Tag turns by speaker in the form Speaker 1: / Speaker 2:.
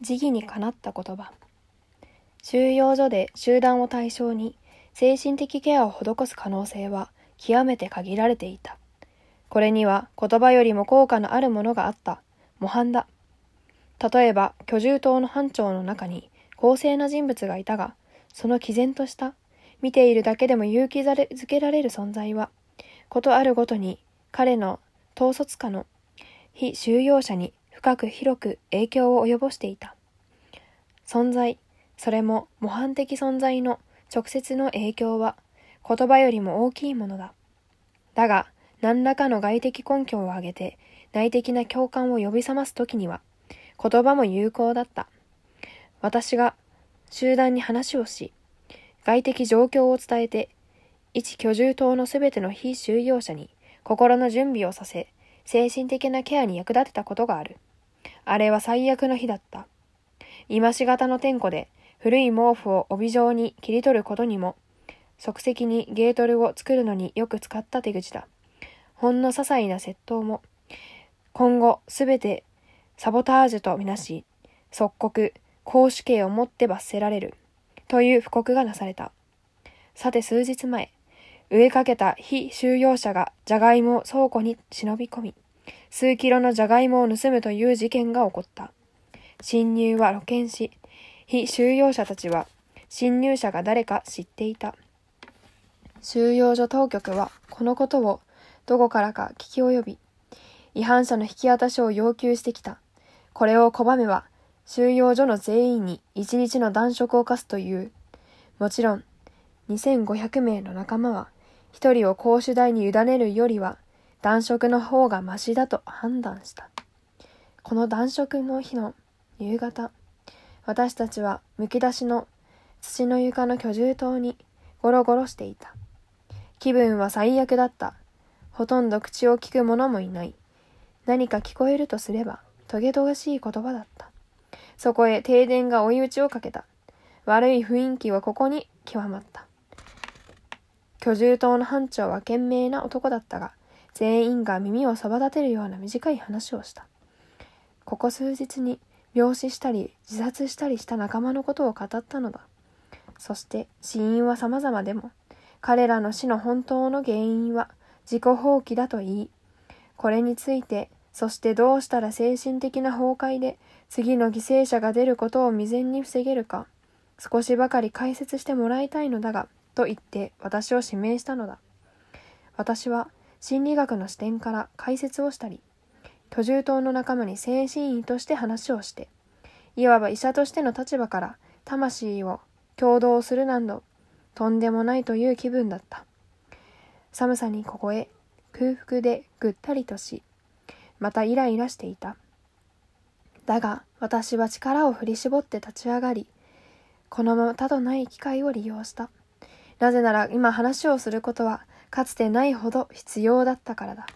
Speaker 1: 時義にかなった言葉。収容所で集団を対象に精神的ケアを施す可能性は極めて限られていた。これには言葉よりも効果のあるものがあった。模範だ。例えば居住棟の班長の中に公正な人物がいたがその毅然とした見ているだけでも勇気づけられる存在はことあるごとに彼の統率下の非収容者に深く広く影響を及ぼしていた。存在、それも模範的存在の直接の影響は言葉よりも大きいものだ。だが、何らかの外的根拠を挙げて内的な共感を呼び覚ます時には言葉も有効だった。私が集団に話をし、外的状況を伝えて、一居住棟のすべての非収容者に心の準備をさせ、精神的なケアに役立てたことがある。あれは最悪の日だった。今しがたの天候で古い毛布を帯状に切り取ることにも、即席にゲートルを作るのによく使った手口だ。ほんの些細な窃盗も、今後すべてサボタージュとみなし、即刻、公主刑をもって罰せられる、という布告がなされた。さて数日前、植えかけた非収容者がじゃがいもを倉庫に忍び込み、数キロのじゃがいもを盗むという事件が起こった。侵入は露見し、非収容者たちは侵入者が誰か知っていた。収容所当局はこのことをどこからか聞き及び、違反者の引き渡しを要求してきた。これを拒めば、収容所の全員に一日の断食を課すという。もちろん、2500名の仲間は、一人を公主台に委ねるよりは、暖色の方がましだと判断した。この暖色の日の夕方、私たちはむき出しの土の床の居住棟にゴロゴロしていた。気分は最悪だった。ほとんど口を聞く者もいない。何か聞こえるとすれば、トゲトゲしい言葉だった。そこへ停電が追い打ちをかけた。悪い雰囲気はここに極まった。居住棟の班長は賢明な男だったが、全員が耳をそば立てるような短い話をした。ここ数日に病死したり自殺したりした仲間のことを語ったのだ。そして死因は様々でも、彼らの死の本当の原因は自己放棄だと言い、これについて、そしてどうしたら精神的な崩壊で次の犠牲者が出ることを未然に防げるか、少しばかり解説してもらいたいのだが、と言って私を指名したのだ。私は心理学の視点から解説をしたり、居住棟の仲間に精神医として話をして、いわば医者としての立場から魂を共同するなど、とんでもないという気分だった。寒さに凍え、空腹でぐったりとし、またイライラしていた。だが、私は力を振り絞って立ち上がり、このままたとない機会を利用した。なぜなら今話をすることはかつてないほど必要だったからだ。